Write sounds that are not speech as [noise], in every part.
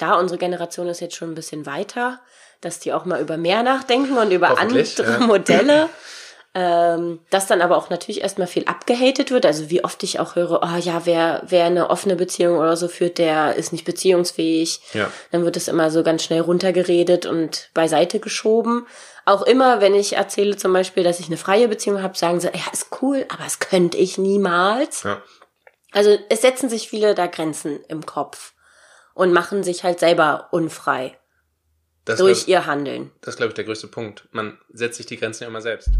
klar, unsere Generation ist jetzt schon ein bisschen weiter, dass die auch mal über mehr nachdenken und über andere ja. Modelle. Ähm, dass dann aber auch natürlich erstmal viel abgehatet wird. Also wie oft ich auch höre, oh ja, wer, wer eine offene Beziehung oder so führt, der ist nicht beziehungsfähig. Ja. Dann wird es immer so ganz schnell runtergeredet und beiseite geschoben. Auch immer, wenn ich erzähle zum Beispiel, dass ich eine freie Beziehung habe, sagen sie, ja, ist cool, aber das könnte ich niemals. Ja. Also es setzen sich viele da Grenzen im Kopf und machen sich halt selber unfrei Das durch glaub, ihr Handeln. das ist, glaube ich, der größte Punkt. Man setzt sich die Grenzen ja immer selbst.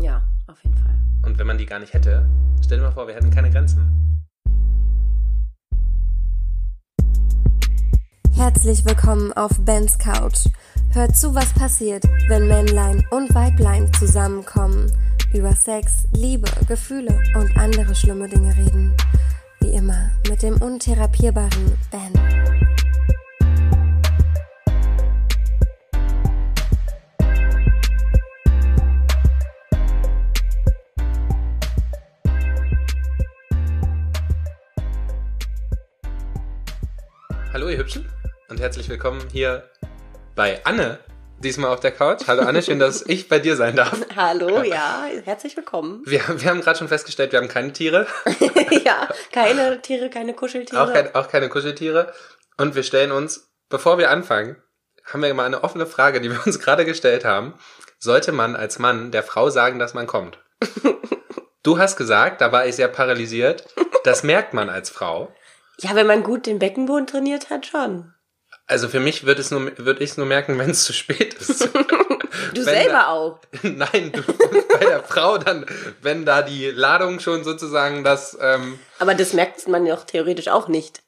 Ja, auf jeden Fall. Und wenn man die gar nicht hätte, stell dir mal vor, wir hätten keine Grenzen. Herzlich willkommen auf Bens Couch. Hört zu, was passiert, wenn Männlein und Weiblein zusammenkommen, über Sex, Liebe, Gefühle und andere schlimme Dinge reden. Wie immer mit dem untherapierbaren Ben. Hallo, ihr Hübschen. Und herzlich willkommen hier bei Anne, diesmal auf der Couch. Hallo Anne, schön, dass ich bei dir sein darf. [laughs] Hallo, ja, herzlich willkommen. Wir, wir haben gerade schon festgestellt, wir haben keine Tiere, [laughs] ja, keine Tiere, keine Kuscheltiere. auch, kein, auch keine Kuscheltiere. Und wir stellen uns, bevor wir anfangen, haben wir mal eine offene Frage, die wir uns gerade gestellt haben. Sollte man als Mann der Frau sagen, dass man kommt? [laughs] Du hast gesagt, da war ich sehr paralysiert, das merkt man als Frau. Ja, wenn man gut den Beckenboden trainiert hat, schon. Also für mich wird es nur, würde ich es nur merken, wenn es zu spät ist. [laughs] Du Wenn selber da- auch. [laughs] Nein, du, bei der Frau dann, wenn da die Ladung schon sozusagen das, ähm, Aber das merkt man ja auch theoretisch auch nicht.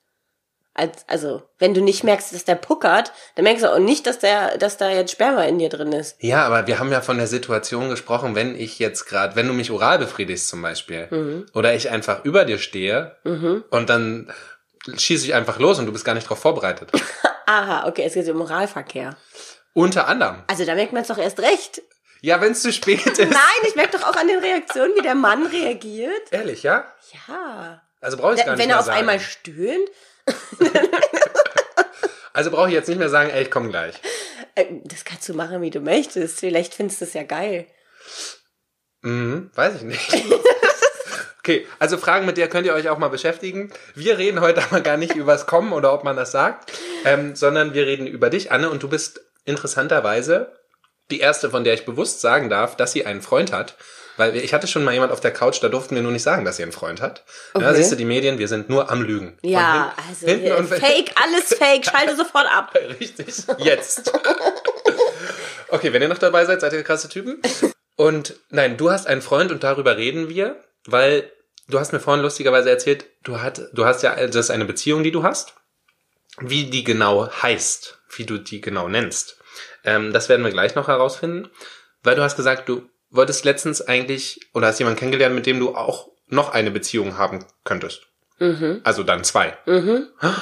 Als, also, wenn du nicht merkst, dass der puckert, dann merkst du auch nicht, dass der, dass da jetzt Sperma in dir drin ist. ja, aber wir haben ja von der Situation gesprochen, wenn ich jetzt gerade, wenn du mich oral befriedigst zum Beispiel, Mhm. oder ich einfach über dir stehe und dann schieße ich einfach los und du bist gar nicht darauf vorbereitet. [laughs] Aha, okay, es geht um Moralverkehr. Unter anderem. Also da merkt man es doch erst recht. Ja, wenn es zu spät [laughs] ist. Nein, ich merke doch auch an den Reaktionen, wie der Mann reagiert. Ehrlich, ja? Ja. Also brauche ich gar nicht Wenn mehr er auf sagen. einmal stöhnt, [laughs] Also brauche ich jetzt nicht mehr sagen, ey, ich komme gleich. äh, das kannst du machen, wie du möchtest. Vielleicht findest du es ja geil. Mhm, weiß ich nicht. Okay, also Fragen, mit der könnt ihr euch auch mal beschäftigen. Wir reden heute [laughs] aber gar nicht übers Kommen oder ob man das sagt, ähm, sondern wir reden über dich, Anne, und du bist interessanterweise die erste, von der ich bewusst sagen darf, dass sie einen Freund hat. Weil ich hatte schon mal jemand auf der Couch, da durften wir nur nicht sagen, dass sie einen Freund hat. Ja, Okay. siehst du, die Medien, wir sind nur am Lügen. Ja, hin- also hinten und fake, alles fake, [laughs] schalte sofort ab. Richtig, jetzt. Okay, wenn ihr noch dabei seid, seid ihr krasse Typen. Und nein, du hast einen Freund und darüber reden wir, weil du hast mir vorhin lustigerweise erzählt, du, hat, du hast ja, das ist eine Beziehung, die du hast. Wie die genau heißt, wie du die genau nennst, ähm, das werden wir gleich noch herausfinden. Weil du hast gesagt, du wolltest letztens eigentlich, oder hast jemanden kennengelernt, mit dem du auch noch eine Beziehung haben könntest. Mhm. Also dann zwei. Mhm. [gasps]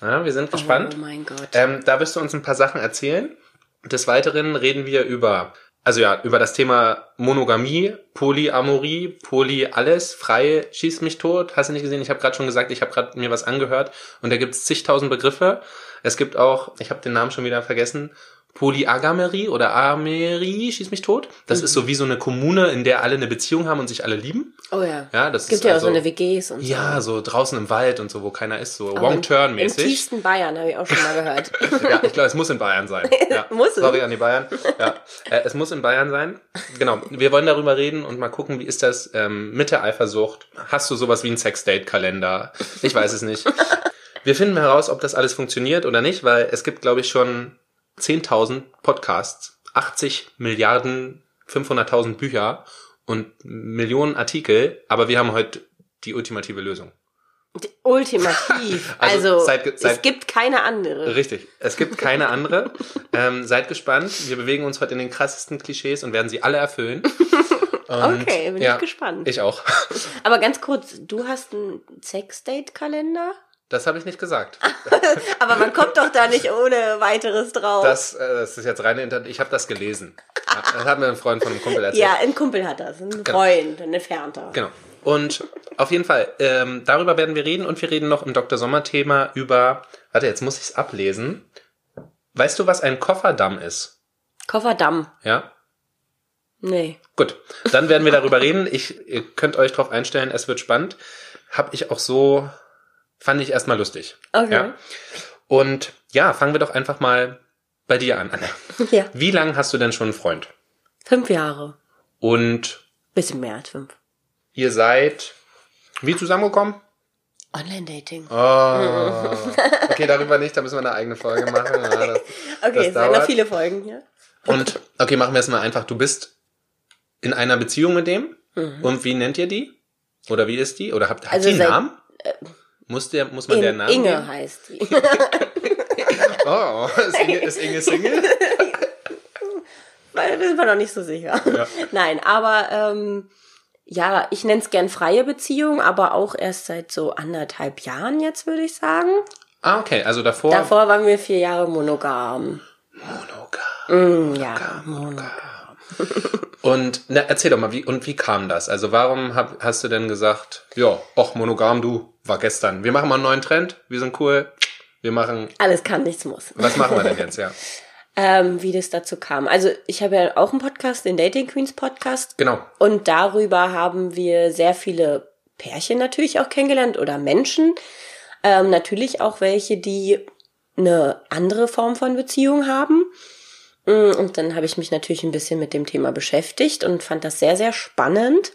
Ja, wir sind gespannt. Oh mein Gott. Ähm, da wirst du uns ein paar Sachen erzählen. Des Weiteren reden wir über, also ja, über das Thema Monogamie, Polyamorie, Poly alles, frei, schieß mich tot. Hast du nicht gesehen? Ich habe gerade schon gesagt, ich habe gerade mir was angehört und da gibt es zigtausend Begriffe. Es gibt auch, ich habe den Namen schon wieder vergessen, Polyagamerie oder Amerie, schieß mich tot. Das ist so wie so eine Kommune, in der alle eine Beziehung haben und sich alle lieben. Oh ja. Ja, das Es gibt ist ja auch also, so eine WGs und so. Ja, so draußen im Wald und so, wo keiner ist, so Auch im- Wrong-Turn-mäßig. Im tiefsten Bayern habe ich auch schon mal gehört. [laughs] Ja, ich glaube, es muss in Bayern sein. [laughs] Ja. Muss es? Sorry an die Bayern. Ja, äh, es muss in Bayern sein. Genau. Wir wollen darüber reden und mal gucken, wie ist das ähm, mit der Eifersucht? Hast du sowas wie einen Sex-Date-Kalender? Ich weiß es nicht. [laughs] Wir finden heraus, ob das alles funktioniert oder nicht, weil es gibt, glaube ich, schon 10.000 Podcasts, 80 Milliarden, 500.000 Bücher und Millionen Artikel, aber wir haben heute die ultimative Lösung. Ultimativ. [laughs] Also Also, seit- es seit- gibt keine andere. Richtig. Es gibt keine andere. [laughs] ähm, seid gespannt. Wir bewegen uns heute in den krassesten Klischees und werden sie alle erfüllen. [laughs] Und, Okay, bin ja, ich gespannt. Ich auch. Aber ganz kurz, du hast einen Sex-Date-Kalender? Das habe ich nicht gesagt. [laughs] Aber man kommt doch da nicht ohne weiteres drauf. Das, äh, das ist jetzt reine Internet. Ich habe das gelesen. Das hat mir ein Freund von einem Kumpel erzählt. ja, ein Kumpel hat das, ein Freund, ein Entfernter. Genau. Und auf jeden Fall, ähm, darüber werden wir reden und wir reden noch im Dr. Sommer-Thema über, warte, jetzt muss ich es ablesen. Weißt du, was ein Kofferdamm ist? Kofferdamm. Ja? Nee. Gut, dann werden wir darüber reden. Ich, ihr könnt euch drauf einstellen, es wird spannend. Hab ich auch so, fand ich erstmal lustig. Okay. Ja. Und ja, fangen wir doch einfach mal bei dir an, Anna. [laughs] Ja. Wie lange hast du denn schon einen Freund? Fünf Jahre. Und Bisschen mehr als fünf. ihr seid wie zusammengekommen? Online-Dating. Oh. [laughs] Okay, darüber nicht, da müssen wir eine eigene Folge machen. Ja, das, [laughs] Okay, das es sind dauert. noch viele Folgen hier. Und okay, machen wir es mal einfach. Du bist in einer Beziehung mit dem. Und wie nennt ihr die? Oder wie ist die? Oder habt, hat Also sie einen seit- Namen? Muss, der, muss man In, der Namen Inge heißt die. [laughs] Oh, ist Inge, ist Inge Single? [laughs] Weil da sind wir noch nicht so sicher. Ja. Nein, aber ähm, ja, ich nenne es gern freie Beziehung, aber auch erst seit so anderthalb Jahren jetzt, würde ich sagen. Ah, okay, also davor. Davor waren wir vier Jahre monogam. Monogam. Mm, ja, monogam. Und na, erzähl doch mal, wie und wie kam das? Also warum hab, hast du denn gesagt, ja, och, monogam, du, war gestern. Wir machen mal einen neuen Trend, wir sind cool, wir machen, Alles kann, nichts muss. was machen wir denn jetzt, ja? [laughs] Ähm, wie das dazu kam. Also ich habe ja auch einen Podcast, den Dating Queens Podcast. Genau. Und darüber haben wir sehr viele Pärchen natürlich auch kennengelernt oder Menschen. Ähm, natürlich auch welche, die eine andere Form von Beziehung haben. Mm, Und dann habe ich mich natürlich ein bisschen mit dem Thema beschäftigt und fand das sehr, sehr spannend.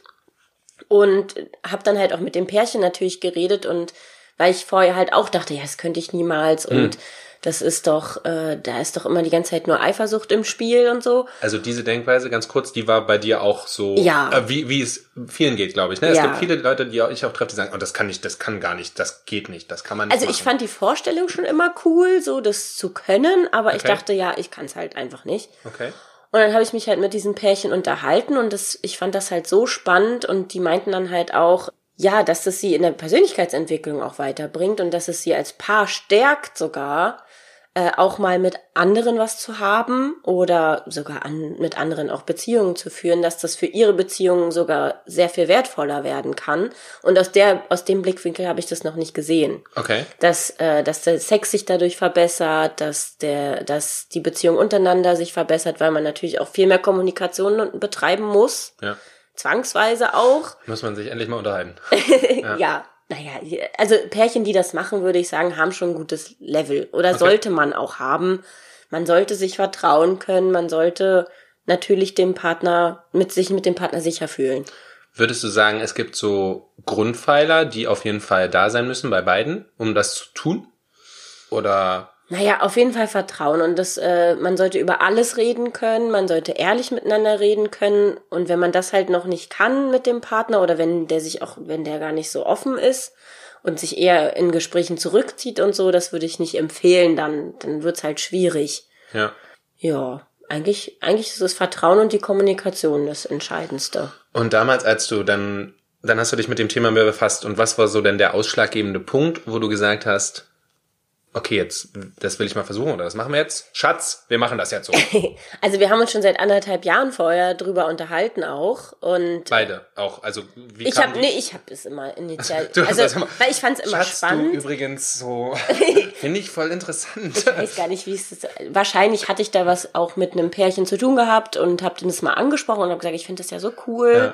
Und habe dann halt auch mit dem Pärchen natürlich geredet und weil ich vorher halt auch dachte, ja, das könnte ich niemals und das ist doch, äh, da ist doch immer die ganze Zeit nur Eifersucht im Spiel und so. Also diese Denkweise, ganz kurz, die war bei dir auch so, Ja. äh, wie, wie es vielen geht, glaube ich. Ne? Es Ja. gibt viele Leute, die auch, ich auch treffe, die sagen, oh, das kann nicht, das kann gar nicht, das geht nicht, das kann man nicht Also ich machen. fand die Vorstellung schon immer cool, so das zu können, aber ich Okay. dachte, ja, ich kann es halt einfach nicht. Okay. Und dann habe ich mich halt mit diesen Pärchen unterhalten und das, ich fand das halt so spannend und die meinten dann halt auch, ja, dass das sie in der Persönlichkeitsentwicklung auch weiterbringt und dass es sie als Paar stärkt sogar, äh, auch mal mit anderen was zu haben oder sogar an, mit anderen auch Beziehungen zu führen, dass das für ihre Beziehungen sogar sehr viel wertvoller werden kann. Und aus der, aus dem Blickwinkel habe ich das noch nicht gesehen Okay. dass, äh, dass der Sex sich dadurch verbessert, dass der, dass die Beziehung untereinander sich verbessert, weil man natürlich auch viel mehr Kommunikation betreiben muss, Ja. zwangsweise auch. Muss man sich endlich mal unterhalten. [laughs] Ja. Naja, also Pärchen, die das machen, würde ich sagen, haben schon ein gutes Level oder sollte man auch haben. Man sollte sich vertrauen können, man sollte natürlich dem Partner mit sich mit dem Partner sicher fühlen. Würdest du sagen, es gibt so Grundpfeiler, die auf jeden Fall da sein müssen bei beiden, um das zu tun? Oder Naja, auf jeden Fall Vertrauen und das, äh, man sollte über alles reden können, man sollte ehrlich miteinander reden können und wenn man das halt noch nicht kann mit dem Partner oder wenn der sich auch, wenn der gar nicht so offen ist und sich eher in Gesprächen zurückzieht und so, das würde ich nicht empfehlen, dann, dann wird's halt schwierig. ja. Ja, eigentlich, eigentlich ist das Vertrauen und die Kommunikation das Entscheidendste. Und damals, als du dann, dann hast du dich mit dem Thema mehr befasst. Und was war so denn der ausschlaggebende Punkt, wo du gesagt hast, okay, jetzt, das will ich mal versuchen oder das machen wir jetzt? Schatz, wir machen das jetzt so. [laughs] Also wir haben uns schon seit anderthalb Jahren vorher drüber unterhalten auch und Beide auch. Also, wie ich habe nee, ich habe es immer initial, [laughs] Du also das immer- weil ich fand es immer Schatz, spannend. du übrigens so, [laughs] finde ich voll interessant. Ich weiß gar nicht, wie es ist. Wahrscheinlich hatte ich da was auch mit einem Pärchen zu tun gehabt und habe das mal angesprochen und habe gesagt, ich finde das ja so cool. Ja.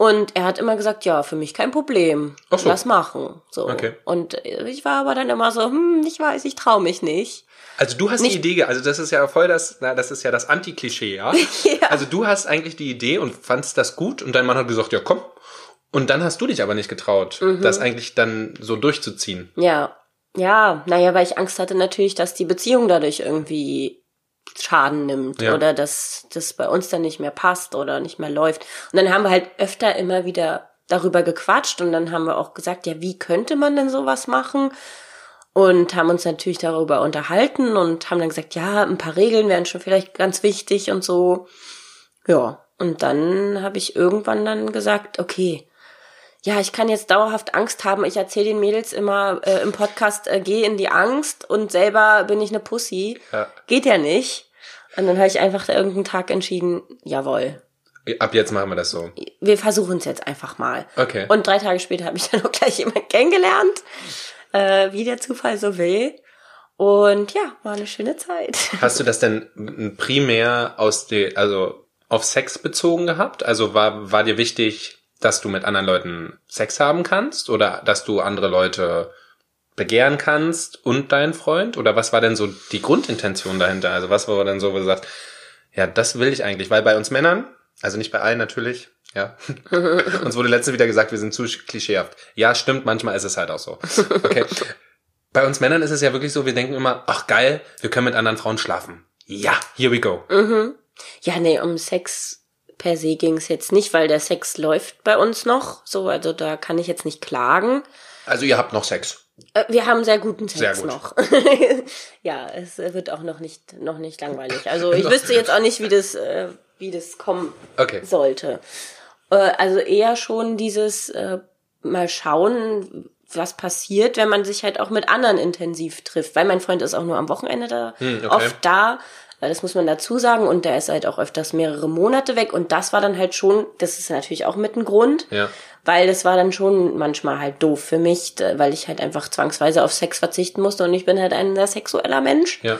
Und er hat immer gesagt, ja, für mich kein Problem. Ach so. Lass machen. So. Okay. Und ich war aber dann immer so, hm, ich weiß, ich traue mich nicht. Also du hast die Idee, also das ist ja voll das, na, das ist ja das Anti-Klischee, ja? [laughs] Ja. Also du hast eigentlich die Idee und fandst das gut und dein Mann hat gesagt, ja komm. Und dann hast du dich aber nicht getraut, Mhm. das eigentlich dann so durchzuziehen. Ja. Ja, naja, weil ich Angst hatte natürlich, dass die Beziehung dadurch irgendwie Schaden nimmt Ja. oder dass das bei uns dann nicht mehr passt oder nicht mehr läuft. Und dann haben wir halt öfter immer wieder darüber gequatscht und dann haben wir auch gesagt, ja, wie könnte man denn sowas machen? Und haben uns natürlich darüber unterhalten und haben dann gesagt, ja, ein paar Regeln wären schon vielleicht ganz wichtig und so. Ja, und dann habe ich irgendwann dann gesagt, okay, ja, ich kann jetzt dauerhaft Angst haben. Ich erzähle den Mädels immer äh, im Podcast, äh, geh in die Angst und selber bin ich eine Pussy. Ja. Geht ja nicht. Und dann habe ich einfach da irgendeinen Tag entschieden, jawohl. Ab jetzt machen wir das so. Wir versuchen es jetzt einfach mal. Okay. Und drei Tage später habe ich [laughs] dann auch gleich jemanden kennengelernt, äh, wie der Zufall so will. Und ja, war eine schöne Zeit. [laughs] Hast du das denn primär aus der, also auf Sex bezogen gehabt? Also war, war dir wichtig, dass du mit anderen Leuten Sex haben kannst oder dass du andere Leute begehren kannst und deinen Freund? Oder was war denn so die Grundintention dahinter? Also was war denn so, wo du sagst, ja, das will ich eigentlich, weil bei uns Männern, also nicht bei allen natürlich, ja. [laughs] uns wurde letztens wieder gesagt, wir sind zu klischeehaft. Ja, stimmt, manchmal ist es halt auch so. Okay. Bei uns Männern ist es ja wirklich so, wir denken immer, ach geil, wir können mit anderen Frauen schlafen. Ja, here we go. Mhm. Ja, nee, um Sex per se ging es jetzt nicht, weil der Sex läuft bei uns noch. So, also da kann ich jetzt nicht klagen. Also ihr habt noch Sex. Äh, Wir haben sehr guten Sex Sehr gut. noch. [laughs] ja, es wird auch noch nicht, noch nicht langweilig. Also [laughs] ich wüsste jetzt auch nicht, wie das, äh, wie das kommen Okay. sollte. Äh, also eher schon dieses äh, mal schauen, was passiert, wenn man sich halt auch mit anderen intensiv trifft. Weil mein Freund ist auch nur am Wochenende da, Hm, okay. oft da. Äh, Das muss man dazu sagen. Und der ist halt auch öfters mehrere Monate weg. Und das war dann halt schon, das ist natürlich auch mit ein Grund. Ja. Weil das war dann schon manchmal halt doof für mich, d- weil ich halt einfach zwangsweise auf Sex verzichten musste und ich bin halt ein sehr sexueller Mensch. Ja.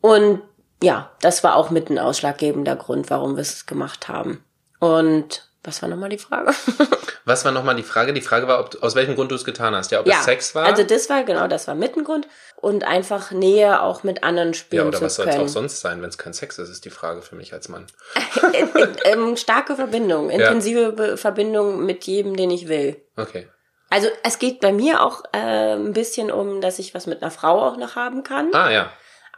Und ja, das war auch mit ein ausschlaggebender Grund, warum wir es gemacht haben. Und was war nochmal die Frage? [laughs] Was war nochmal die Frage? Die Frage war, ob, aus welchem Grund du es getan hast. Ja, ob es Sex war? Also das war genau, das war mit ein Grund und einfach Nähe auch mit anderen ja, spielen oder zu was soll es können. auch sonst sein, wenn es kein Sex ist, ist die Frage für mich als Mann. Äh, [laughs] äh, ähm, starke Verbindung, intensive Be Verbindung mit jedem, den ich will. Okay. Also es geht bei mir auch äh, ein bisschen um, dass ich was mit einer Frau auch noch haben kann. Ah, ja.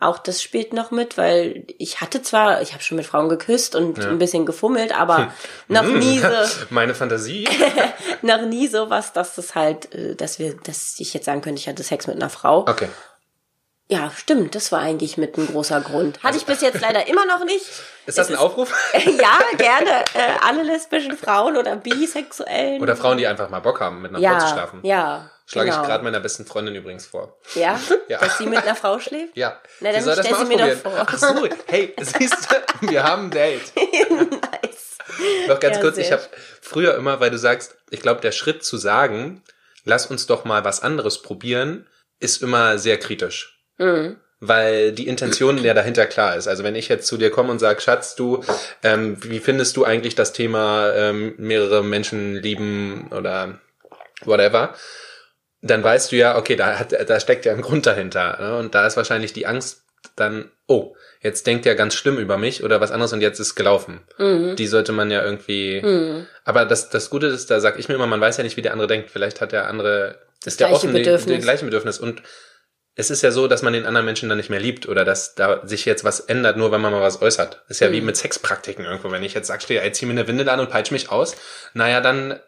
Auch das spielt noch mit, weil ich hatte zwar, ich habe schon mit Frauen geküsst und ein bisschen gefummelt, aber noch nie so, [laughs] Meine Fantasie. [laughs] noch nie so was, dass das halt, äh, dass wir, dass ich jetzt sagen könnte, ich hatte Sex mit einer Frau. Okay. Ja, stimmt, das war eigentlich mit ein großer Grund. Hatte ich bis jetzt leider [laughs] immer noch nicht. Ist das ein Aufruf? ja, gerne. Äh, alle lesbischen Frauen oder bisexuellen. Oder Frauen, die einfach mal Bock haben, mit einer ja, Frau zu schlafen? ja. Schlage genau. ich gerade meiner besten Freundin übrigens vor. Ja? [laughs] Ja. Dass sie mit einer Frau schläft? Ja. Na, dann stell sie mir doch vor. Ach so, hey, [laughs] siehst du, wir haben ein Date. [laughs] nice. Noch ganz Ja, kurz, ich habe früher immer, weil du sagst, ich glaube, der Schritt zu sagen, lass uns doch mal was anderes probieren, ist immer sehr kritisch. Mhm. Weil die Intention ja dahinter klar ist. Also wenn ich jetzt zu dir komme und sage, Schatz, du, ähm, wie findest du eigentlich das Thema ähm, mehrere Menschen lieben oder whatever, dann weißt du ja, okay, da, hat, da steckt ja ein Grund dahinter. Ne? Und da ist wahrscheinlich die Angst dann, oh, jetzt denkt er ganz schlimm über mich oder was anderes und jetzt ist gelaufen. Mhm. Die sollte man ja irgendwie. Mhm. Aber das, das Gute ist, da sag ich mir immer, man weiß ja nicht, wie der andere denkt. Vielleicht hat der andere Das ist der offen, Bedürfnis. Die, gleiche Bedürfnis. Und es ist ja so, dass man den anderen Menschen dann nicht mehr liebt oder dass da sich jetzt was ändert, nur wenn man mal was äußert. Ist ja wie Mhm. mit Sexpraktiken irgendwo. Wenn ich jetzt sag, steh, ey, zieh mir eine Windel an und peitsch mich aus, naja, dann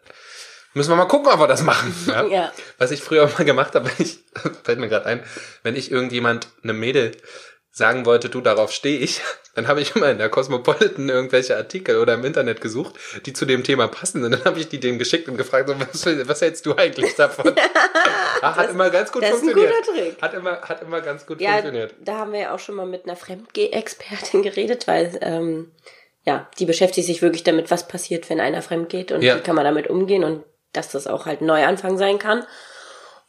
müssen wir mal gucken, ob wir das machen. [laughs] Ja? Ja. Was ich früher mal gemacht habe, [laughs] wenn ich, fällt mir gerade ein, wenn ich irgendjemand, eine Mädel, sagen wollte, du, darauf stehe ich, [laughs] dann habe ich immer in der Cosmopolitan irgendwelche Artikel oder im Internet gesucht, die zu dem Thema passen. Und dann habe ich die denen geschickt und gefragt, so, was, was hältst du eigentlich davon? ah, hat immer ganz gut das ist ein funktioniert. guter Trick. Hat immer, hat immer ganz gut Ja, funktioniert. da haben wir ja auch schon mal mit einer Fremdgeh-Expertin geredet, weil ähm, ja, die beschäftigt sich wirklich damit, was passiert, wenn einer fremd geht und Ja. wie kann man damit umgehen und dass das auch halt ein Neuanfang sein kann.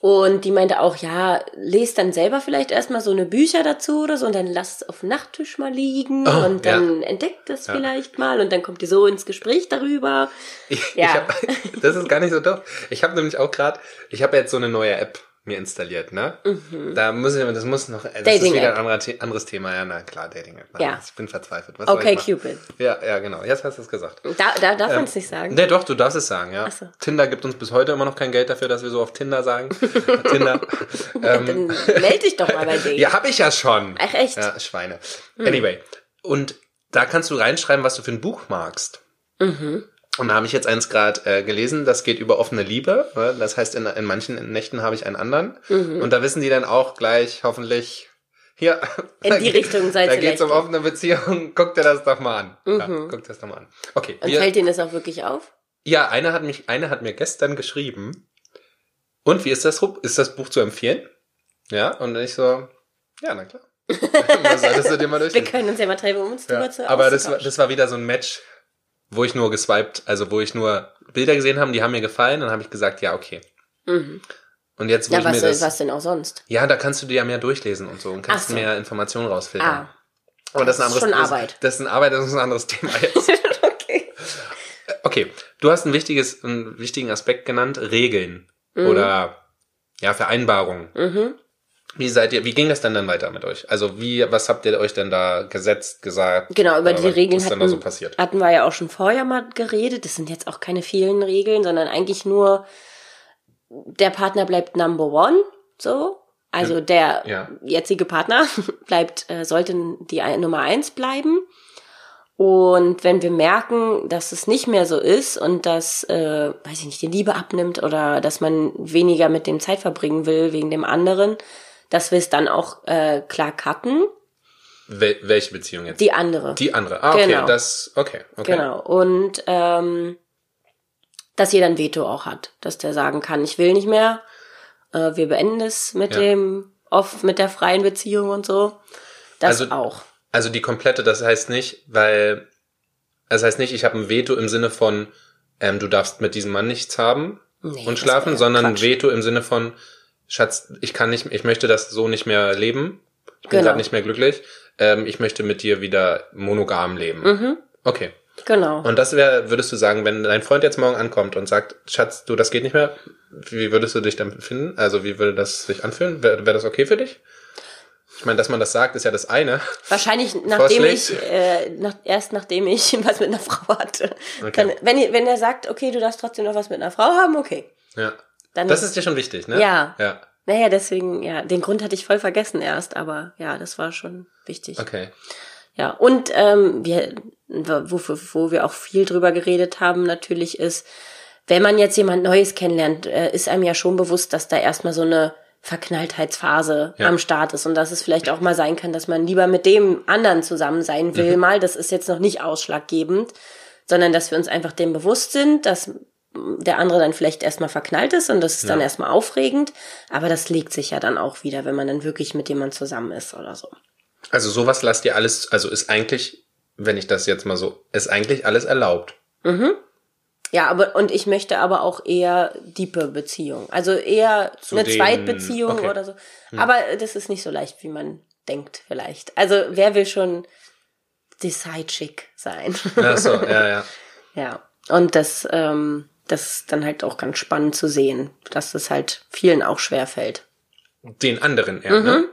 Und die meinte auch, ja, lest dann selber vielleicht erstmal so eine Bücher dazu oder so und dann lasst es auf dem Nachttisch mal liegen Oh, und dann entdeckt es Ja. vielleicht mal und dann kommt ihr so ins Gespräch darüber. Ich, Ja. ich hab, [laughs] das ist gar nicht so doof. Ich habe nämlich auch gerade, ich habe jetzt so eine neue App mir installiert, ne? Da muss ich, das muss noch, das ist Mhm. Dating-App. wieder ein anderer, anderes Thema, ja, na klar, Dating App. Ja. Ich bin verzweifelt. Was Okay? Cupid. Ja, ja, genau. Jetzt hast du es gesagt. Da, da darf man es nicht sagen. Nee, doch, du darfst es sagen, ja. Ach so. Tinder gibt uns bis heute immer noch kein Geld dafür, dass wir so auf Tinder sagen. [laughs] Tinder. [laughs] Dann melde dich doch mal bei [laughs] denen. Ja, habe ich ja schon. Ach, echt? Ja, Schweine. Anyway. Und da kannst du reinschreiben, was du für ein Buch magst. Mhm. Und da habe ich jetzt eins gerade äh, gelesen, das geht über offene Liebe. Ne? Das heißt, in, in manchen Nächten habe ich einen anderen. Mhm. Und da wissen die dann auch gleich, hoffentlich, hier. [laughs] In die Richtung soll's Da geht's um offene Beziehungen. [laughs] Guck dir das doch mal an. Ja, Mhm. guck dir das doch mal an. Okay. Und wir- fällt denen das auch wirklich auf? ja, eine hat mich, eine hat mir gestern geschrieben. Und wie ist das? Ist das Buch zu empfehlen? Ja, und ich so, ja, na klar. [laughs] das solltest du dir mal Wir durchlesen. können uns ja mal treffen, um uns Ja, drüber zu aber das war, das war wieder so ein Match. Wo ich nur geswiped, also wo ich nur Bilder gesehen habe, die haben mir gefallen, dann habe ich gesagt, ja, okay. Und jetzt, wo Ja, ich was, mir das, was denn auch sonst? ja, da kannst du dir ja mehr durchlesen und so und kannst so. mehr Informationen rausfiltern. Ah. Aber das ist ein Das ist anderes schon Arbeit. Das ist eine Arbeit, das ist ein anderes Thema [laughs] jetzt. okay. Okay, du hast ein wichtiges, einen wichtigen Aspekt genannt, Regeln Mhm. oder ja Vereinbarungen. Wie seid ihr? Wie ging das denn dann weiter mit euch? Also wie, was habt ihr euch denn da gesetzt, gesagt? Genau, über Oder diese was Regeln hatten, da so passiert? hatten wir ja auch schon vorher mal geredet. Das sind jetzt auch keine vielen Regeln, sondern eigentlich nur, der Partner bleibt number one, so. Also der Ja. jetzige Partner [laughs] bleibt, äh, sollte die Nummer eins bleiben. Und wenn wir merken, dass es nicht mehr so ist und dass, äh, weiß ich nicht, die Liebe abnimmt oder dass man weniger mit dem Zeit verbringen will wegen dem anderen, dass wir es dann auch äh, klar cutten. Wel welche Beziehung jetzt? Die andere. Die andere. Ah, okay, Genau. das, okay, okay. Genau. Und ähm, dass jeder ein Veto auch hat, dass der sagen kann, ich will nicht mehr, äh, wir beenden es mit Ja. dem oft mit der freien Beziehung und so. Das Also- auch. Also die komplette, das heißt nicht, weil, das heißt nicht, ich habe ein Veto im Sinne von, ähm, du darfst mit diesem Mann nichts haben Nee, und schlafen, sondern ein Quatsch. Veto im Sinne von, Schatz, ich kann nicht, ich möchte das so nicht mehr leben. Ich bin Genau. gerade nicht mehr glücklich. Ähm, ich möchte mit dir wieder monogam leben. Mhm. Okay. Genau. Und das wäre, würdest du sagen, wenn dein Freund jetzt morgen ankommt und sagt, Schatz, du, das geht nicht mehr, wie würdest du dich dann finden? Also wie würde das sich anfühlen? Wäre wär das okay für dich? Ich meine, dass man das sagt, ist ja das eine. Wahrscheinlich [laughs] nachdem ich, äh, nach, erst nachdem ich [laughs] was mit einer Frau hatte. Okay. Dann, wenn, wenn er sagt, okay, du darfst trotzdem noch was mit einer Frau haben, okay. Ja. Dann Das ist dir schon wichtig, ne? Ja. Ja. Naja, deswegen, ja, den Grund hatte ich voll vergessen erst, aber ja, das war schon wichtig. Okay. Ja, und ähm, wir, wo, wo wir auch viel drüber geredet haben, natürlich ist, wenn man jetzt jemand Neues kennenlernt, äh, ist einem ja schon bewusst, dass da erstmal so eine Verknalltheitsphase Ja. am Start ist und dass es vielleicht auch mal sein kann, dass man lieber mit dem anderen zusammen sein will, Mhm. mal. Das ist jetzt noch nicht ausschlaggebend, sondern dass wir uns einfach dem bewusst sind, dass der andere dann vielleicht erstmal verknallt ist und das ist dann Ja. erstmal aufregend, aber das legt sich ja dann auch wieder, wenn man dann wirklich mit jemand zusammen ist oder so. Also sowas lasst ihr alles, also ist eigentlich, wenn ich das jetzt mal so, ist eigentlich alles erlaubt. Ja, aber und ich möchte aber auch eher diepe Beziehung. Also eher Zu eine den- Zweitbeziehung okay. Hm. oder so. Aber das ist nicht so leicht, wie man denkt, vielleicht. Also wer will schon die Side-Chick sein? Ach so, ja, ja. [laughs] ja. Und das, ähm, das ist dann halt auch ganz spannend zu sehen, dass es halt vielen auch schwer fällt. Den anderen eher, ne?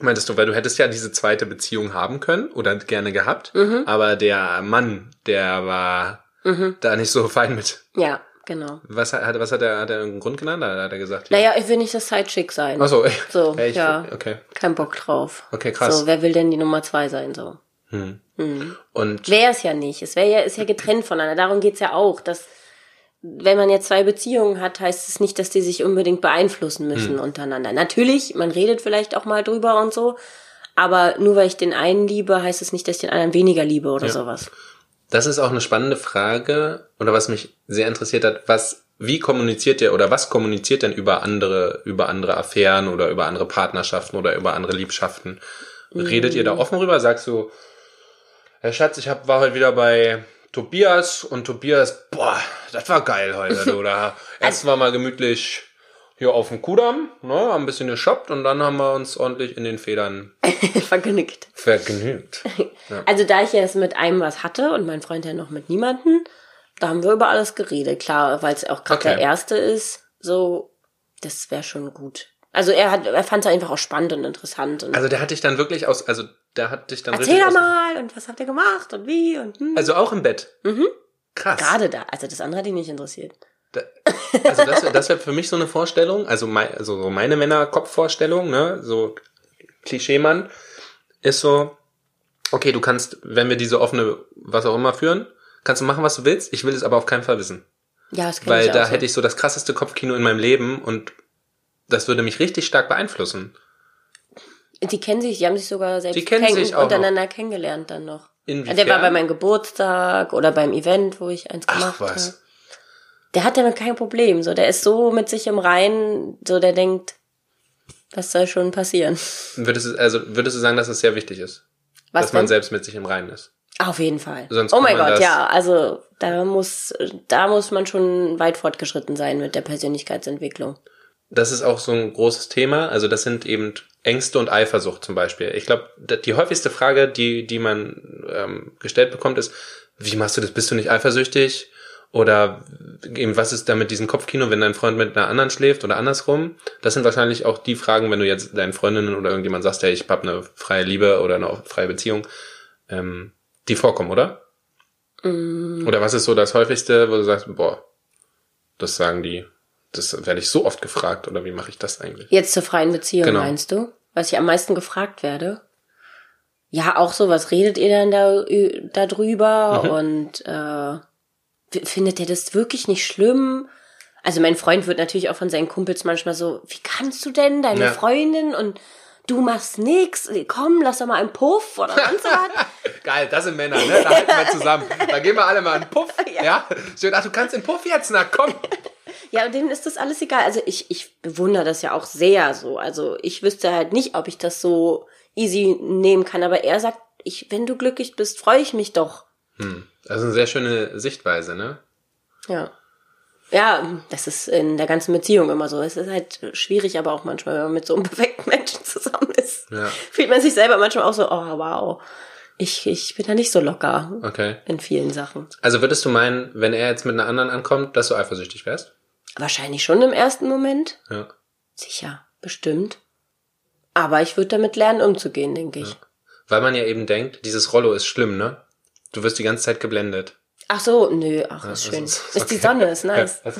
Meintest du, weil du hättest ja diese zweite Beziehung haben können oder gerne gehabt, aber der Mann, der war da nicht so fein mit. Ja, genau. Was hat, was hat er, hat er irgendeinen Grund genannt? Da hat er gesagt, Naja, ich will nicht das Side-Chick sein. Ach so, So, ja, ich, ja. okay. Kein Bock drauf. Okay, krass. So, wer will denn die Nummer zwei sein, so? Und Wäre es ja nicht. Es wäre ja, ist ja getrennt voneinander. Darum geht's ja auch, dass wenn man jetzt zwei Beziehungen hat, heißt es nicht, dass die sich unbedingt beeinflussen müssen untereinander. Natürlich, man redet vielleicht auch mal drüber und so, aber nur weil ich den einen liebe, heißt es nicht, dass ich den anderen weniger liebe oder Ja. sowas. Das ist auch eine spannende Frage oder was mich sehr interessiert hat, was wie kommuniziert ihr oder was kommuniziert denn über andere über andere Affären oder über andere Partnerschaften oder über andere Liebschaften? Redet ihr da offen rüber? Sagst du, Herr Schatz, ich hab, war heute wieder bei Tobias und Tobias, boah, das war geil heute, oder [laughs] erst war mal gemütlich hier auf dem Kudamm, ne, haben ein bisschen geshoppt und dann haben wir uns ordentlich in den Federn [laughs] Vergnügt. vergnügt. [laughs] Also da ich jetzt mit einem was hatte und mein Freund ja noch mit niemanden, da haben wir über alles geredet. Klar, weil es auch gerade Okay. der erste ist, so, das wäre schon gut. Also er hat, er fand es einfach auch spannend und interessant. Und Also der hat dich dann wirklich aus, also der hat dich dann Erzähl richtig mal und was habt ihr gemacht und wie und hm. Also auch im Bett. Mhm. Krass. gerade da. Also das andere hat ihn nicht interessiert. Da, also das, das wäre für mich so eine Vorstellung, also, mein, also so meine Männerkopfvorstellung, ne, so Klischeemann, ist so, okay, du kannst, wenn wir diese offene, was auch immer führen, kannst du machen, was du willst, ich will es aber auf keinen Fall wissen. Ja, das Weil ich da hätte ich so das krasseste Kopfkino in meinem Leben und das würde mich richtig stark beeinflussen. Die kennen sich, die haben sich sogar selbst Die kennen kenn- sich untereinander kennengelernt dann noch. Inwiefern? Der war bei meinem Geburtstag oder beim Event, wo ich eins Ach gemacht was. habe. Der hat damit kein Problem. So, der ist so mit sich im Reinen, so der denkt, was soll schon passieren? Würdest du, also würdest du sagen, dass es sehr wichtig ist? Was dass man denn? selbst mit sich im Reinen ist? Auf jeden Fall. Sonst oh mein man Gott, ja. Also da muss, da muss man schon weit fortgeschritten sein mit der Persönlichkeitsentwicklung. Das ist auch so ein großes Thema. Also das sind eben Ängste und Eifersucht zum Beispiel. Ich glaube, die häufigste Frage, die, die man ähm, gestellt bekommt, ist, wie machst du das? Bist du nicht eifersüchtig? Oder eben, was ist da mit diesem Kopfkino, wenn dein Freund mit einer anderen schläft oder andersrum? Das sind wahrscheinlich auch die Fragen, wenn du jetzt deinen Freundinnen oder irgendjemand sagst, hey, ich hab eine freie Liebe oder eine freie Beziehung, ähm, die vorkommen, oder? Oder was ist so das häufigste, wo du sagst, boah, das sagen die, das werde ich so oft gefragt, oder wie mache ich das eigentlich? Jetzt zur freien Beziehung, Genau. meinst du? Was ich am meisten gefragt werde? Ja, auch so, was redet ihr denn da, da drüber? Mhm. Und äh, findet ihr das wirklich nicht schlimm? Also mein Freund wird natürlich auch von seinen Kumpels manchmal so, wie kannst du denn, deine Ja. Freundin und du machst nix, komm, lass doch mal einen Puff oder sonst was. [laughs] Geil, das sind Männer, ne? Da halten wir zusammen. Da gehen wir alle mal einen Puff, [laughs] Ja. ja? Schön, ach, du kannst den Puff jetzt, na komm. [laughs] Ja, und denen ist das alles egal. Also ich, ich bewundere das ja auch sehr so. Also ich wüsste halt nicht, ob ich das so easy nehmen kann. Aber er sagt, ich, wenn du glücklich bist, freue ich mich doch. Hm. Das ist eine sehr schöne Sichtweise, ne? Ja. Ja, das ist in der ganzen Beziehung immer so. Es ist halt schwierig, aber auch manchmal, wenn man mit so einem [laughs] perfekten Menschen zusammen ist, Ja. fühlt man sich selber manchmal auch so, oh wow, ich, ich bin da nicht so locker Okay. in vielen Sachen. Also würdest du meinen, wenn er jetzt mit einer anderen ankommt, dass du eifersüchtig wärst? Wahrscheinlich schon im ersten Moment. Ja. Sicher, bestimmt. Aber ich würde damit lernen, umzugehen, denke ich. Weil man ja eben denkt, dieses Rollo ist schlimm, ne? Du wirst die ganze Zeit geblendet. Ach so, nö, ach, ist das schön. ist- Ist, die okay. Sonne, [laughs] ist nice. Ja,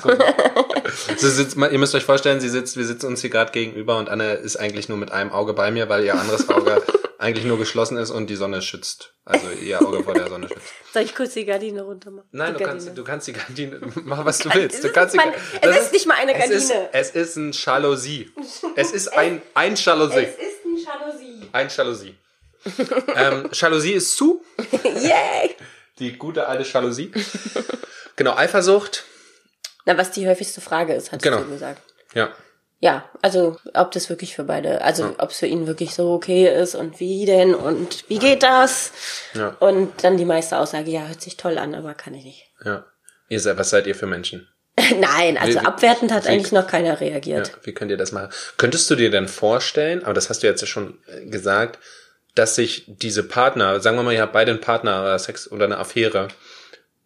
ist [laughs] sitzt, ihr müsst euch vorstellen, sie sitzt, wir sitzen uns hier gerade gegenüber und Anne ist eigentlich nur mit einem Auge bei mir, weil ihr anderes Auge [laughs] eigentlich nur geschlossen ist und die Sonne schützt. Also ihr Auge vor der Sonne schützt. Soll ich kurz die Gardine runter machen? Nein, die du Gardine. kannst, du kannst die Gardine, mach was du willst. es Du ist kannst die, mein- es das ist nicht mal eine Es ist, Gardine. es ist ein Jalousie. Es ist ein, ein Jalousie. ist ein Jalousie. Ein Jalousie. ähm, Jalousie ist zu. Yay! Die gute alte Jalousie. [laughs] Genau, Eifersucht. Na, was die häufigste Frage ist, hat Genau. sie gesagt. Ja. Ja, also ob das wirklich für beide, also ob es für ihn wirklich so okay ist und wie denn und wie geht das? Ja. Und dann die meiste Aussage, ja, hört sich toll an, aber kann ich nicht. Ja. Ihr seid, was seid ihr für Menschen? [laughs] Nein, also Wie- abwertend hat wie- eigentlich noch keiner Ja, reagiert. wie könnt ihr das machen? Könntest du dir denn vorstellen, aber das hast du jetzt ja schon äh, gesagt, dass sich diese Partner, sagen wir mal, ihr habt beide einen Partner oder Sex oder eine Affäre,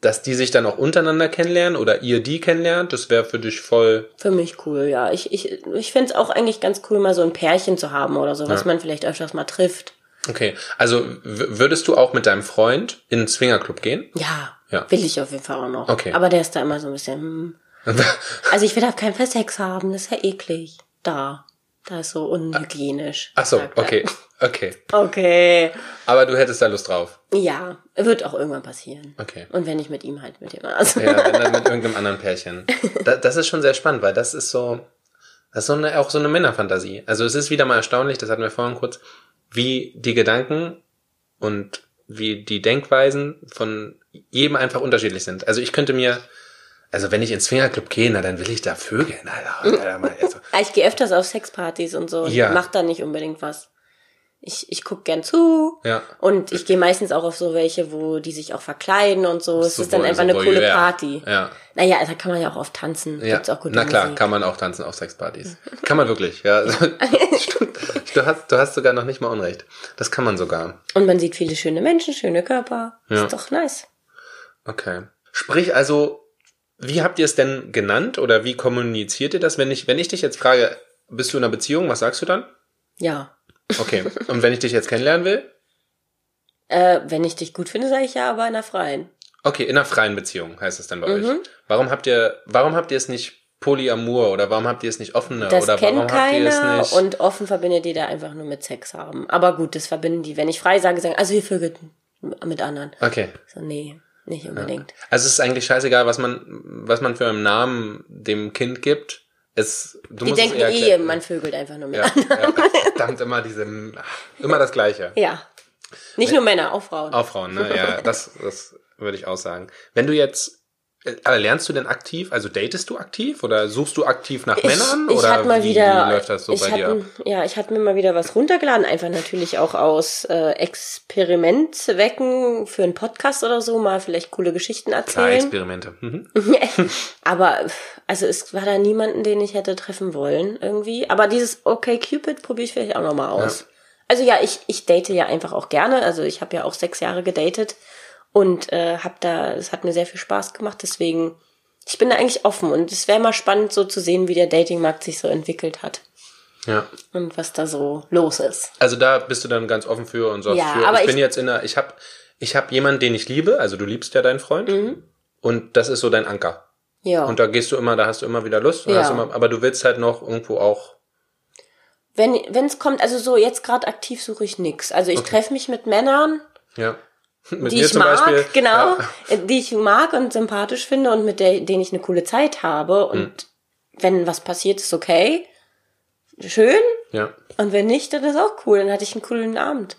dass die sich dann auch untereinander kennenlernen oder ihr die kennenlernt, das wäre für dich voll. Für mich cool, ja. Ich, ich, ich finde es auch eigentlich ganz cool, mal so ein Pärchen zu haben oder so, was Ja. man vielleicht öfters mal trifft. Okay, also würdest du auch mit deinem Freund in einen Swingerclub gehen? Ja, Ja. will ich auf jeden Fall auch noch. Okay. Aber der ist da immer so ein bisschen, hm. [laughs] Also ich will auf keinen Fall Sex haben, das ist ja eklig. Da. Da ist so unhygienisch. Ach so, okay, [laughs] okay. Okay. Aber du hättest da Lust drauf. Ja, wird auch irgendwann passieren. Okay. Und wenn nicht mit ihm, halt mit dem also. Ja, wenn dann [laughs] mit irgendeinem anderen Pärchen. Da, das ist schon sehr spannend, weil das ist so, das ist so eine, auch so eine Männerfantasie. Also es ist wieder mal erstaunlich, das hatten wir vorhin kurz, wie die Gedanken und wie die Denkweisen von jedem einfach unterschiedlich sind. Also ich könnte mir, also wenn ich ins Swingerclub gehe, na dann will ich da vögeln, Alter. Alter mal, also, Ja, Ich gehe öfters auf Sexpartys und so Ja. mach da nicht unbedingt was. Ich, ich guck gern zu. Ja. Und ich gehe meistens auch auf so welche, wo die sich auch verkleiden und so. Es so ist dann einfach so eine coole. Party. Ja. Naja, da kann man ja auch oft tanzen. Ja, Gibt's auch gute na klar, Musik. kann man auch tanzen auf Sexpartys. Kann man wirklich, ja. Also, [laughs] Stimmt. Du hast, du hast sogar noch nicht mal Unrecht. Das kann man sogar. Und man sieht viele schöne Menschen, schöne Körper. Ja. Ist doch nice. Okay. Sprich also, wie habt ihr es denn genannt oder wie kommuniziert ihr das? Wenn ich, wenn ich dich jetzt frage, bist du in einer Beziehung, was sagst du dann? Ja. Okay. Und wenn ich dich jetzt kennenlernen will? Äh, wenn ich dich gut finde, sage ich ja, aber in einer freien. Okay, in einer freien Beziehung heißt es dann bei Mhm. euch. Warum habt ihr, warum habt ihr es nicht Polyamor oder warum habt ihr es nicht offener Das oder kennt warum habt ihr es keiner nicht? und offen verbindet die da einfach nur mit Sex haben. Aber gut, das verbinden die. Wenn ich frei sage, sagen, also ihr vögelt mit anderen. okay. So, nee, nicht unbedingt. Also es ist eigentlich scheißegal, was man, was man für einen Namen dem Kind gibt. Es, du Die musst denken es eh, erklären. man vögelt einfach nur mit ja, anderen. ja, verdammt immer diese, immer das Gleiche. Ja. Nicht nur Männer, auch Frauen. Auch Frauen, ne? Ja, das, das würde ich auch sagen. Wenn du jetzt Aber lernst du denn aktiv, also datest du aktiv oder suchst du aktiv nach Männern? ich oder mal wie, wieder, wie läuft das so ich bei dir? Ja, ich hatte mir mal wieder was runtergeladen, einfach natürlich auch aus äh, Experimentzwecken für einen Podcast oder so, mal vielleicht coole Geschichten Klar, erzählen. Experimente. Mhm. [laughs] Aber also es war da niemanden, den ich hätte treffen wollen irgendwie. Aber dieses Okay Cupid probiere ich vielleicht auch noch mal aus. Also ja, ich ich date ja einfach auch gerne. Also ich habe ja auch sechs Jahre gedatet und äh, habe da, es hat mir sehr viel Spaß gemacht. Deswegen, ich bin da eigentlich offen und es wäre mal spannend so zu sehen, wie der Datingmarkt sich so entwickelt hat Ja. und was da so los ist. Also da bist du dann ganz offen für und sagst Ja, für. aber ich bin ich- jetzt in einer, ich habe ich hab jemanden, den ich liebe, also du liebst ja deinen Freund Mhm. und das ist so dein Anker. Ja. Und da gehst du immer, da hast du immer wieder Lust, Ja. immer, aber du willst halt noch irgendwo auch. wenn wenn es kommt, also so jetzt gerade aktiv suche ich nix. Also ich treffe mich mit Männern, Ja. [laughs] Mit die ich mag, Beispiel. genau, Ja. äh, die ich mag und sympathisch finde und mit der, denen ich eine coole Zeit habe. Und Hm. wenn was passiert, ist okay. Schön. ja. Und wenn nicht, dann ist auch cool. Dann hatte ich einen coolen Abend.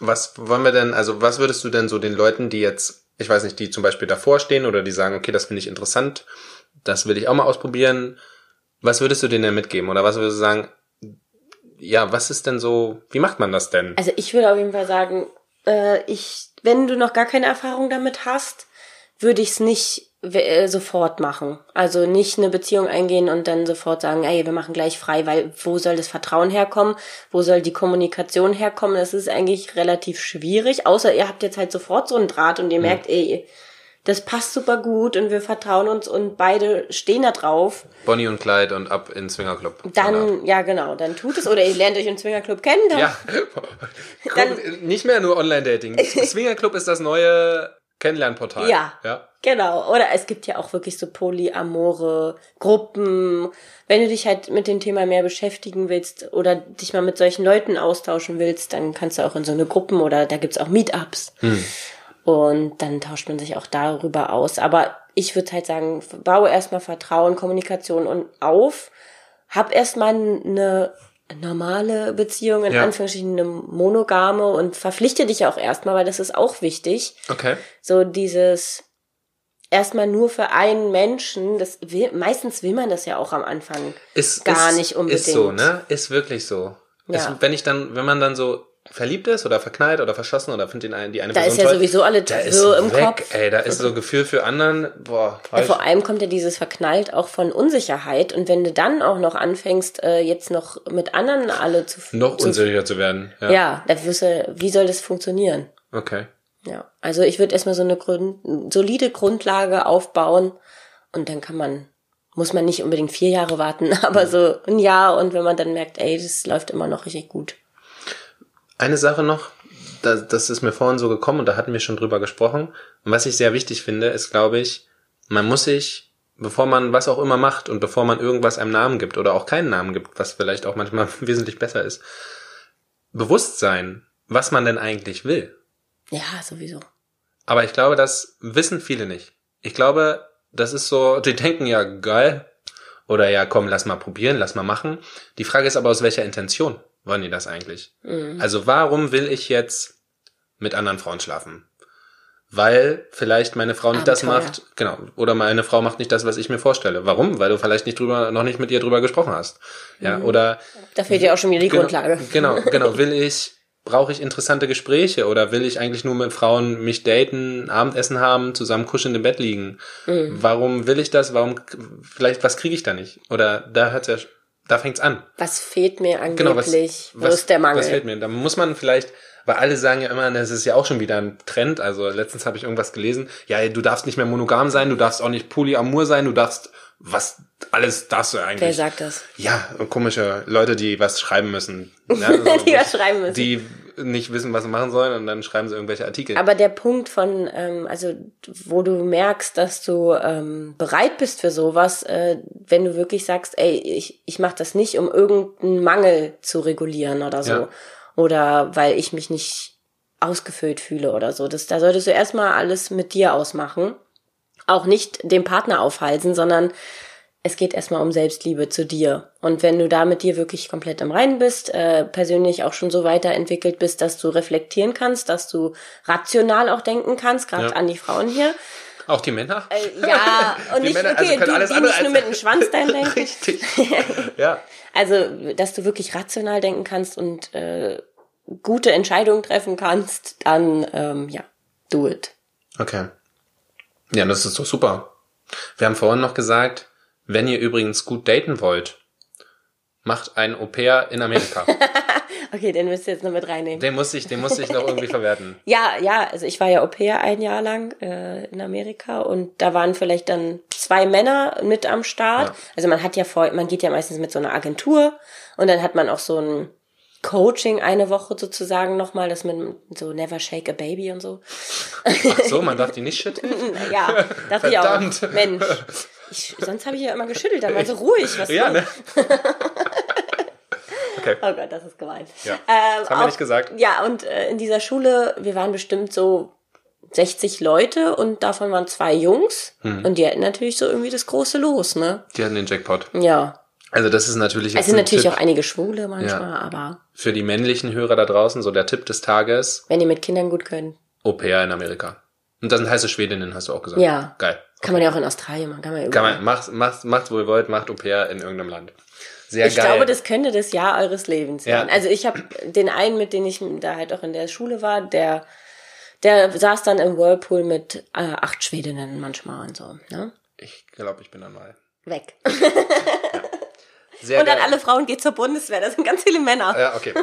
Was wollen wir denn, also was würdest du denn so den Leuten, die jetzt, ich weiß nicht, die zum Beispiel davor stehen oder die sagen, okay, das finde ich interessant, das will ich auch mal ausprobieren, was würdest du denen denn mitgeben? Oder was würdest du sagen, ja, was ist denn so, wie macht man das denn? Also ich würde auf jeden Fall sagen, äh, ich, wenn du noch gar keine Erfahrung damit hast, würde ich es nicht äh, sofort machen. Also nicht eine Beziehung eingehen und dann sofort sagen, ey, wir machen gleich frei, weil wo soll das Vertrauen herkommen? Wo soll die Kommunikation herkommen? Das ist eigentlich relativ schwierig, außer ihr habt jetzt halt sofort so einen Draht und ihr merkt, ey, das passt super gut und wir vertrauen uns und beide stehen da drauf. Bonnie und Clyde und ab in Swingerclub. Dann, ja genau, dann tut es. Oder ihr lernt euch im Swingerclub kennen. Dann, Ja. [laughs] Dann- nicht mehr nur Online-Dating. [laughs] Swingerclub ist das neue Kennenlernportal. Ja. Ja. Genau, oder es gibt ja auch wirklich so polyamore Gruppen. Wenn du dich halt mit dem Thema mehr beschäftigen willst oder dich mal mit solchen Leuten austauschen willst, dann kannst du auch in so eine Gruppen oder da gibt's auch Meetups. Und dann tauscht man sich auch darüber aus. Aber ich würde halt sagen, baue erstmal Vertrauen, Kommunikation und auf. Hab erstmal eine normale Beziehung, in Ja. Anführungsstrichen eine monogame und verpflichte dich auch erstmal, weil das ist auch wichtig Okay. so dieses erstmal nur für einen Menschen, das will, meistens will man das ja auch am Anfang. Ist, Gar ist, nicht unbedingt. Ist so, ne? Ist wirklich so. Ja. Ist, wenn ich dann, wenn man dann so verliebt ist oder verknallt oder verschossen oder findet den die eine Da Person ist ja toll, sowieso alle da so im weg, Kopf. ey, da ist so Gefühl für anderen, boah, Ja, vor allem kommt ja dieses verknallt auch von Unsicherheit und wenn du dann auch noch anfängst, äh, jetzt noch mit anderen alle zu noch zu, unsicher zu werden. Ja. Ja, da wirst du, wie soll das funktionieren? Okay. Ja, also ich würde erstmal so eine Grund, solide Grundlage aufbauen und dann kann man, muss man nicht unbedingt vier Jahre warten, [laughs] aber so ein Jahr und wenn man dann merkt, ey, das läuft immer noch richtig gut. Eine Sache noch, das, das ist mir vorhin so gekommen und da hatten wir schon drüber gesprochen. Und was ich sehr wichtig finde, ist, glaube ich, man muss sich, bevor man was auch immer macht und bevor man irgendwas einem Namen gibt oder auch keinen Namen gibt, was vielleicht auch manchmal [laughs] wesentlich besser ist, bewusst sein, was man denn eigentlich will. Ja, sowieso. Aber ich glaube, das wissen viele nicht. Ich glaube, das ist so, die denken ja geil oder ja, komm, lass mal probieren, lass mal machen. Die Frage ist aber, aus welcher Intention wollen die das eigentlich? Also warum will ich jetzt mit anderen Frauen schlafen? Weil vielleicht meine Frau nicht das Abenteuer. macht, genau, oder meine Frau macht nicht das, was ich mir vorstelle. Warum? Weil du vielleicht nicht drüber, noch nicht mit ihr drüber gesprochen hast. Ja, oder Da fehlt ja auch schon wieder die Genau, Grundlage. Genau, [laughs] genau. Will ich, brauche ich interessante Gespräche oder will ich eigentlich nur mit Frauen mich daten, Abendessen haben, zusammen kuscheln im Bett liegen? Mhm. Warum will ich das? Warum, vielleicht, was kriege ich da nicht? Oder da hört's ja, da fängt's an. Was fehlt mir Genau, was, angeblich? Wo was, ist der Mangel? was fehlt mir? Da muss man vielleicht, weil alle sagen ja immer, das ist ja auch schon wieder ein Trend. Also letztens habe ich irgendwas gelesen. Ja, du darfst nicht mehr monogam sein, du darfst auch nicht polyamor sein, du darfst was alles darfst du eigentlich. Wer sagt das? Ja, komische Leute, die was schreiben müssen. Ja, [laughs] also Die was schreiben müssen. Die nicht wissen, was sie machen sollen und dann schreiben sie irgendwelche Artikel. Aber der Punkt von, ähm, also wo du merkst, dass du ähm, bereit bist für sowas, äh, wenn du wirklich sagst, ey, ich, ich mache das nicht, um irgendeinen Mangel zu regulieren oder so. Ja. Oder weil ich mich nicht ausgefüllt fühle oder so. Das, da solltest du erstmal alles mit dir ausmachen. Auch nicht dem Partner aufhalsen, sondern es geht erstmal um Selbstliebe zu dir. Und wenn du da mit dir wirklich komplett im Reinen bist, äh, persönlich auch schon so weiterentwickelt bist, dass du reflektieren kannst, dass du rational auch denken kannst, gerade Ja. an die Frauen hier, Auch die Männer? Äh, [laughs] ja, und Die nicht, Männer, also okay, können die, alles die nicht nur mit dem Schwanz [laughs] dahin denken. Richtig. [laughs] ja. Also, dass du wirklich rational denken kannst und äh, gute Entscheidungen treffen kannst, dann ähm, ja, do it. Okay. Ja, das ist doch super. Wir haben vorhin noch gesagt, wenn ihr übrigens gut daten wollt, macht ein Au pair in Amerika. [laughs] Okay, den müsst ihr jetzt noch mit reinnehmen. Den muss ich, den muss ich noch irgendwie [laughs] verwerten. Ja, ja, also ich war ja Au pair ein Jahr lang äh, in Amerika und da waren vielleicht dann zwei Männer mit am Start. Ja. Also man hat ja vor, man geht ja meistens mit so einer Agentur und dann hat man auch so ein Coaching eine Woche sozusagen nochmal, dass man so never shake a baby und so. Ach so, man darf die nicht schütteln? [laughs] Ja, dachte ich auch. Verdammt. Mensch. Ich, sonst habe ich ja immer geschüttelt, dann war so ruhig. Was Ja, ne? [laughs] Okay. Oh Gott, das ist gemein. Ja. Ähm, Das haben wir nicht gesagt. Ja, und äh, in dieser Schule, wir waren bestimmt so 60 Leute und davon waren zwei Jungs Hm. und die hatten natürlich so irgendwie das große Los, ne? Die hatten den Jackpot. Ja. Also das ist natürlich Es sind natürlich Tipp auch einige Schwule manchmal, Ja. aber für die männlichen Hörer da draußen, so der Tipp des Tages, wenn die mit Kindern gut können, Au pair in Amerika. Und das sind heiße Schwedinnen, hast du auch gesagt. Ja. Geil. kann man ja auch in Australien machen, kann man ja Kann man, macht, macht, macht, wo ihr wollt, macht Au pair in irgendeinem Land. Sehr ich geil. glaube, das könnte das Jahr eures Lebens Ja. werden. Also ich habe den einen, mit dem ich da halt auch in der Schule war, der der saß dann im Whirlpool mit äh, acht Schwedinnen manchmal und so, ne? ich glaube, ich bin dann mal. Weg. [laughs] Sehr Und dann geil. alle Frauen geht zur Bundeswehr. Das sind ganz viele Männer. Ja, okay.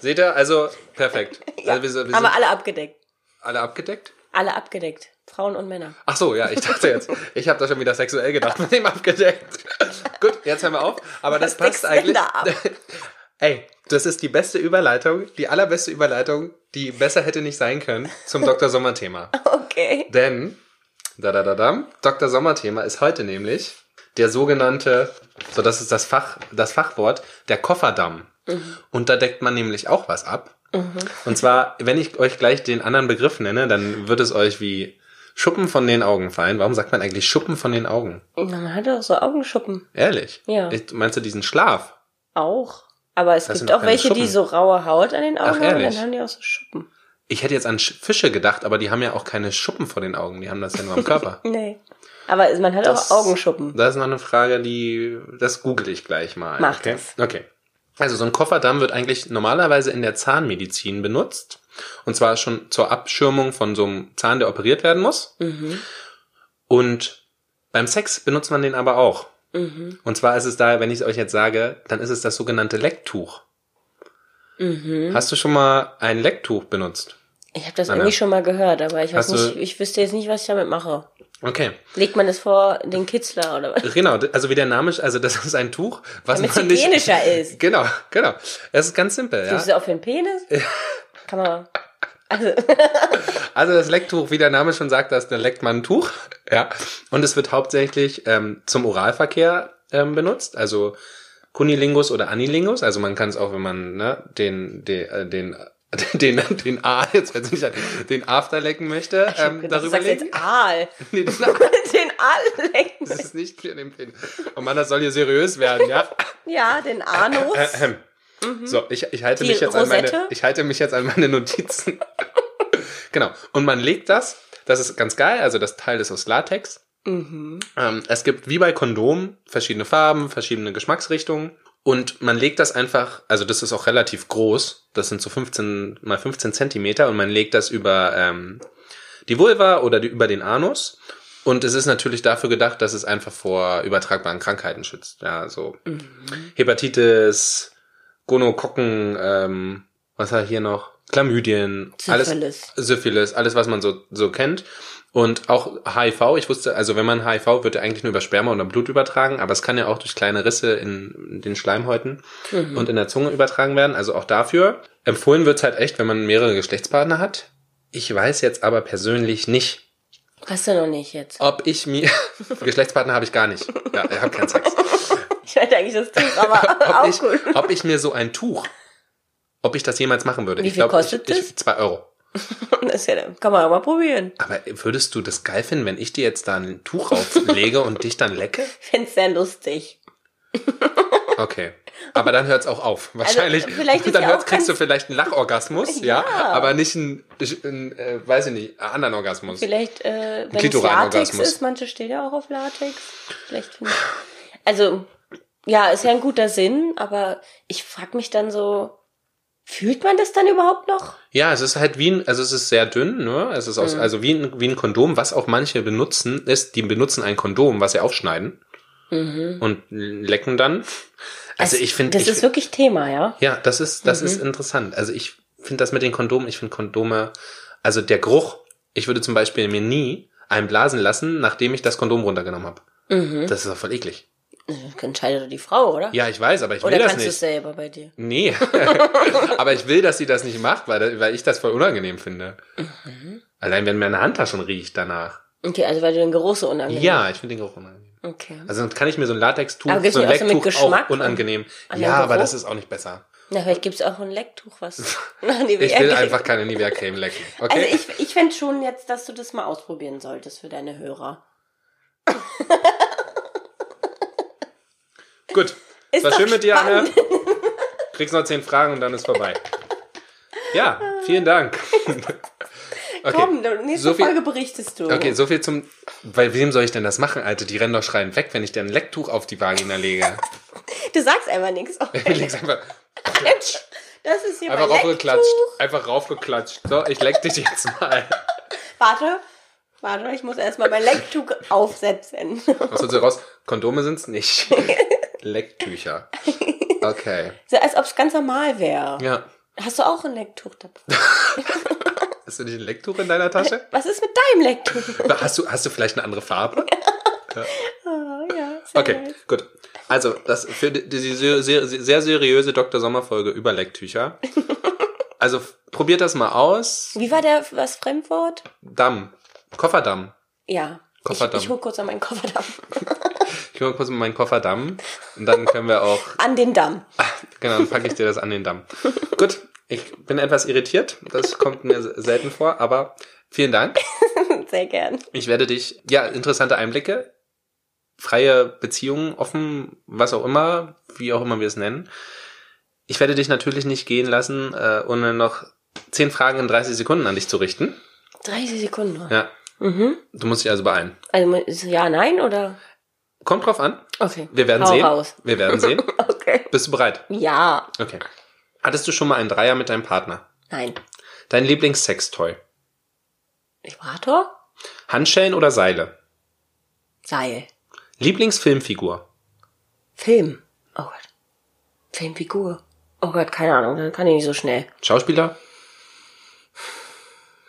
Seht ihr? Also, perfekt. [laughs] Ja, Also wir, wir haben sind wir alle abgedeckt. alle abgedeckt? Alle abgedeckt. Frauen und Männer. Ach so, ja, ich dachte jetzt, [laughs] ich habe da schon wieder sexuell gedacht, mit dem abgedeckt. [laughs] Gut, jetzt hören wir auf. Aber das Was passt eigentlich. ab? Ey, das ist die beste Überleitung, die allerbeste Überleitung, die besser hätte nicht sein können zum Dr. Sommer-Thema. Okay. Denn, da da da da, Dr. Sommer-Thema ist heute nämlich der sogenannte, so das ist das Fach, das Fachwort, der Kofferdamm. Und da deckt man nämlich auch was ab. Und zwar, wenn ich euch gleich den anderen Begriff nenne, dann wird es euch wie Schuppen von den Augen fallen. Warum sagt man eigentlich Schuppen von den Augen? Na, Man hat doch so Augenschuppen. Ehrlich? Ja. Ich, meinst du diesen Schlaf? Auch. Aber es Das gibt auch welche, die Schuppen. so raue Haut an den Augen Ach, haben dann haben die auch so Schuppen. Ich hätte jetzt an Sch- Fische gedacht, aber die haben ja auch keine Schuppen vor den Augen. Die haben das ja nur am Körper. [laughs] Nee. Aber man hat Das- auch Augenschuppen. Da ist noch eine Frage, die, das google ich gleich mal. Mach okay? das. Okay. Also so ein Kofferdamm wird eigentlich normalerweise in der Zahnmedizin benutzt. Und zwar schon zur Abschirmung von so einem Zahn, der operiert werden muss. Mhm. Und beim Sex benutzt man den aber auch. Mhm. Und zwar ist es da, wenn ich es euch jetzt sage, dann ist es das sogenannte Lecktuch. Mhm. Hast du schon mal ein Lecktuch benutzt? Ich habe das Anna. irgendwie schon mal gehört, aber ich weiß nicht, ich wüsste jetzt nicht, was ich damit mache. Okay. Legt man das vor den Kitzler oder was? Genau, also wie der Name, also das ist ein Tuch, was Damit man nicht... hygienischer [laughs] ist. Genau, genau. Es ist ganz simpel, ja. Ist das auch für den Penis? Kann man. Also, [laughs] [laughs] Also das Lecktuch, wie der Name schon sagt, das da leckt man ein Tuch. Ja. Und es wird hauptsächlich ähm, zum Oralverkehr ähm, benutzt, also Kunilingus oder Anilingus. Also man kann es auch, wenn man ne, den, den, äh, den [laughs] den, den A, jetzt ich nicht, den After lecken möchte, ich ähm, gedacht, du darüber sagst jetzt legen. Aal. [laughs] Nee, den, [laughs] den Aal lecken. das ist nicht für den Pin. Oh Mann, das soll hier seriös werden, ja. Ja, den Anus. Ahem. So, ich, ich halte Die mich jetzt an meine, ich halte mich jetzt an meine Notizen. genau. Und man legt das, das ist ganz geil, also das Teil ist aus Latex. Mhm. Ähm, es gibt wie bei Kondomen verschiedene Farben, verschiedene Geschmacksrichtungen. Und man legt das einfach, also das ist auch relativ groß, das sind so 15 mal 15 Zentimeter und man legt das über ähm, die Vulva oder die, über den Anus. Und es ist natürlich dafür gedacht, dass es einfach vor übertragbaren Krankheiten schützt. Ja, so Hepatitis, Gonokokken, ähm, was hat hier noch? Chlamydien, alles Syphilis. Syphilis, alles was man so so kennt. Und auch HIV, ich wusste, also wenn man HIV wird er eigentlich nur über Sperma oder Blut übertragen, aber es kann ja auch durch kleine Risse in den Schleimhäuten und in der Zunge übertragen werden. Also auch dafür. Empfohlen wird's halt echt, wenn man mehrere Geschlechtspartner hat. Ich weiß jetzt aber persönlich nicht, Hast du noch nicht jetzt. ob ich mir [laughs] Geschlechtspartner habe ich gar nicht. Ja, ich habe keinen Sex. [laughs] Ich hätte eigentlich das Tuch, aber [laughs] ob, auch ich, gut. ob ich mir so ein Tuch, ob ich das jemals machen würde. Wie ich viel glaub, kostet ich, das? Ich, zwei Euro. [laughs] Das ist ja, kann man auch mal probieren. Aber würdest du das geil finden, wenn ich dir jetzt da ein Tuch rauflege und dich dann lecke? Ich [laughs] find's sehr lustig. [laughs] Okay. Aber dann hört's auch auf. Wahrscheinlich. Also, vielleicht dann ja hört's, kriegst du vielleicht einen Lachorgasmus, ja, Ja. aber nicht einen, einen äh, weiß ich nicht, einen anderen Orgasmus. Vielleicht, äh, wenn es. Latex ist, manche stehen ja auch auf Latex. Vielleicht finde ich. Also, ja, ist ja ein guter Sinn, aber ich frag mich dann so, fühlt man das dann überhaupt noch? Ja, es ist halt wie ein, also es ist sehr dünn, ne? Es ist Mhm. aus, also wie ein, wie ein Kondom, was auch manche benutzen, ist, die benutzen ein Kondom, was sie aufschneiden und lecken dann. Also ich finde, Mhm. Das ist wirklich Thema, ja? ja, das ist, das Mhm. ist interessant. Also ich finde das mit den Kondomen, ich finde Kondome, also der Geruch, ich würde zum Beispiel mir nie einblasen lassen, nachdem ich das Kondom runtergenommen habe. Mhm. Das ist doch voll eklig. Entscheidet doch die Frau, oder? Ja, ich weiß, aber ich will oder das kannst du es nicht. selber bei dir? Nee. [laughs] aber ich will, dass sie das nicht macht, weil, weil ich das voll unangenehm finde. Mhm. Allein wenn meine Hand da schon riecht danach. Okay, also weil du den Geruch so unangenehm Ja, ich finde den Geruch unangenehm. Okay. Also dann kann ich mir so ein Latextuch, Aber so ein nicht auch so Lecktuch auch unangenehm. an Ja, aber das ist auch nicht besser. Na, vielleicht gibt's auch ein Lecktuch, was. [laughs] nach Ich Nivea will geht. einfach keine Nivea-Creme lecken. Okay? Also ich, ich fände schon jetzt, dass du das mal ausprobieren solltest für deine Hörer. [laughs] Gut. Ist War schön mit dir, Anne. [laughs] Kriegst noch zehn Fragen und dann ist vorbei. Ja, vielen Dank. [laughs] Okay. Komm, nächste so viel- Folge berichtest du. Okay, so viel zum. Weil wem soll ich denn das machen, Alter? Die rennen doch schreiend weg, wenn ich dir ein Lecktuch auf die Vagina lege. [laughs] Du sagst einfach nichts. Ich leg's einfach, Das ist hier einfach raufgeklatscht. Einfach raufgeklatscht. So, ich leck dich jetzt mal. Warte, warte, ich muss erstmal mein Lecktuch aufsetzen. Was holst du raus? Kondome sind's nicht. Lecktücher. [laughs] Okay. So, als ob es ganz normal wäre. Ja. Hast du auch ein Lecktuch dabei? [laughs] Hast du nicht ein Lecktuch in deiner Tasche? [laughs] Was ist mit deinem Lecktuch? Hast du, hast du vielleicht eine andere Farbe? Ja, sehr Okay, nice. gut. Also, das für die, die sehr, sehr, seriöse Dr. Sommerfolge über Lecktücher. Also, probiert das mal aus. Wie war der, was Fremdwort? Damm. Kofferdamm. Ja. Kofferdamm. Ich, ich hol kurz an meinen Kofferdamm. Ich hole kurz meinen Kofferdamm. Und dann können wir auch, [laughs] An den Damm. genau, dann packe ich dir das an den Damm. [laughs] Gut, ich bin etwas irritiert. Das kommt mir selten vor, aber vielen Dank. [laughs] Sehr gern. Ich werde dich, ja, interessante Einblicke, freie Beziehungen, offen, was auch immer, wie auch immer wir es nennen. Ich werde dich natürlich nicht gehen lassen, äh, ohne noch zehn Fragen in 30 Sekunden an dich zu richten. 30 Sekunden. Ja. Du musst dich also beeilen. Also, ja, nein oder? Kommt drauf an. Okay. Wir werden Hau sehen. raus. Wir werden sehen. [laughs] Okay. Bist du bereit? Ja. Okay. Hattest du schon mal einen Dreier mit deinem Partner? Nein. Dein Lieblingssextoy? Vibrator? Handschellen oder Seile? Seil. Lieblingsfilmfigur? Film. Oh Gott. Filmfigur. Oh Gott, keine Ahnung, das kann ich nicht so schnell. Schauspieler?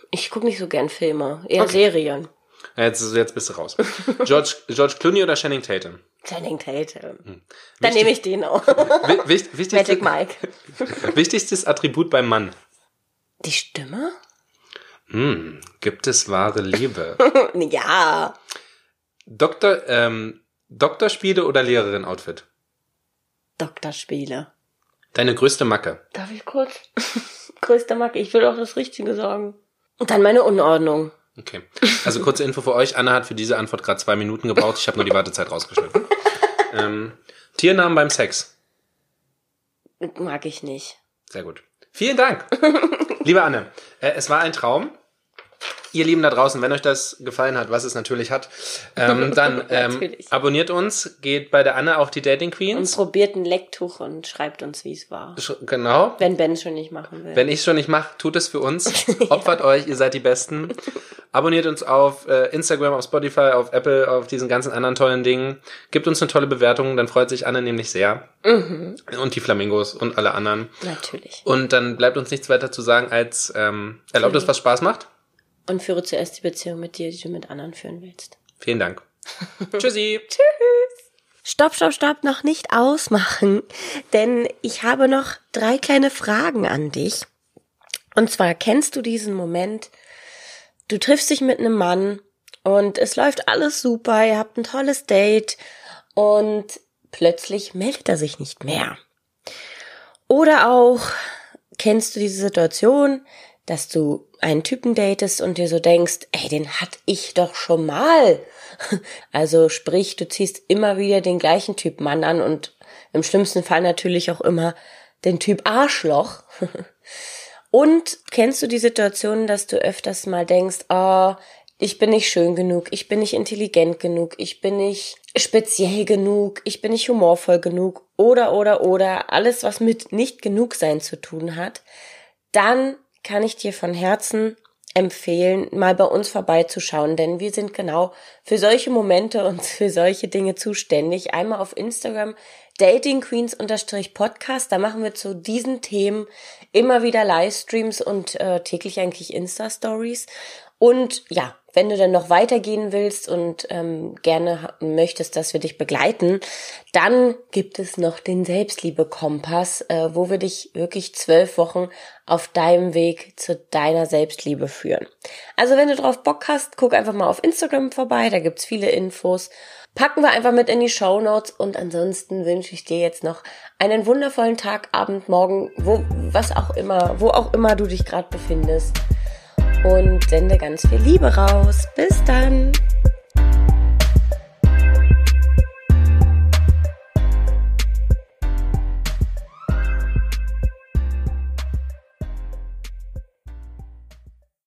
Ich gucke nicht so gern Filme, eher Serien. Jetzt, jetzt bist du raus. [laughs] George, George Clooney oder Channing Tatum? Channing Tatum. Hm. Dann nehme ich den auch. Wi- wicht- wichtigstes, Magic Mike. [laughs] wichtigstes Attribut beim Mann? Die Stimme? Hm, gibt es wahre Liebe? [laughs] Ja. Doktor, ähm, Doktorspiele oder Lehrerin-Outfit? Doktorspiele. Deine größte Macke? Darf ich kurz? Größter Macke. Ich will auch das Richtige sagen. Und dann meine Unordnung. Okay. Also kurze Info für euch. Anna hat für diese Antwort gerade zwei Minuten gebraucht. Ich habe nur die Wartezeit rausgeschnitten. [laughs] ähm, Tiernamen beim Sex? Mag ich nicht. Sehr gut. Vielen Dank. [laughs] Liebe Anne, äh, es war ein Traum. Ihr Lieben da draußen, wenn euch das gefallen hat, was es natürlich hat, ähm, [laughs] dann ähm, abonniert uns, geht bei der Anne auf die Dating Und Queens. probiert ein Lecktuch und schreibt uns, wie es war. Sch- Genau. Wenn Ben schon nicht machen will. Wenn ich schon nicht mache, tut es für uns. [laughs] Opfert euch, ihr seid die Besten. Abonniert uns auf äh, Instagram, auf Spotify, auf Apple, auf diesen ganzen anderen tollen Dingen. Gebt uns eine tolle Bewertung, dann freut sich Anne nämlich sehr. Mhm. Und die Flamingos und alle anderen. Natürlich. Und dann bleibt uns nichts weiter zu sagen als ähm, erlaubt uns, was Spaß macht. Und führe zuerst die Beziehung mit dir, die du mit anderen führen willst. Vielen Dank. [laughs] Tschüssi. Stopp, stopp, stopp, noch nicht ausmachen, denn ich habe noch drei kleine Fragen an dich. Und zwar kennst du diesen Moment, du triffst dich mit einem Mann und es läuft alles super, ihr habt ein tolles Date und plötzlich meldet er sich nicht mehr. Oder auch kennst du diese Situation, dass du einen Typen datest und dir so denkst, ey, den hatte ich doch schon mal. [laughs] Also sprich, du ziehst immer wieder den gleichen Typ Mann an und Im schlimmsten Fall natürlich auch immer den Typ Arschloch. [laughs] Und kennst du die Situation, dass du öfters mal denkst, oh, ich bin nicht schön genug, ich bin nicht intelligent genug, ich bin nicht speziell genug, ich bin nicht humorvoll genug oder oder oder alles, was mit nicht genug sein zu tun hat, dann kann ich dir von Herzen empfehlen, mal bei uns vorbeizuschauen, denn wir sind genau für solche Momente und [laughs] für solche Dinge zuständig. Einmal auf Instagram Dating Queens Podcast, da machen wir zu diesen Themen immer wieder Livestreams und äh, täglich eigentlich Insta Stories. Und ja, wenn du dann noch weitergehen willst und ähm, gerne möchtest, dass wir dich begleiten, dann gibt es noch den Selbstliebe-Kompass, äh, wo wir dich wirklich zwölf Wochen auf deinem Weg zu deiner Selbstliebe führen. Also wenn du drauf Bock hast, guck einfach mal auf Instagram vorbei, da gibt's viele Infos. Packen wir einfach mit in die Show Notes und ansonsten wünsche ich dir jetzt noch einen wundervollen Tag, Abend, Morgen, wo, was auch immer, wo auch immer du dich gerade befindest und sende ganz viel Liebe raus. Bis dann!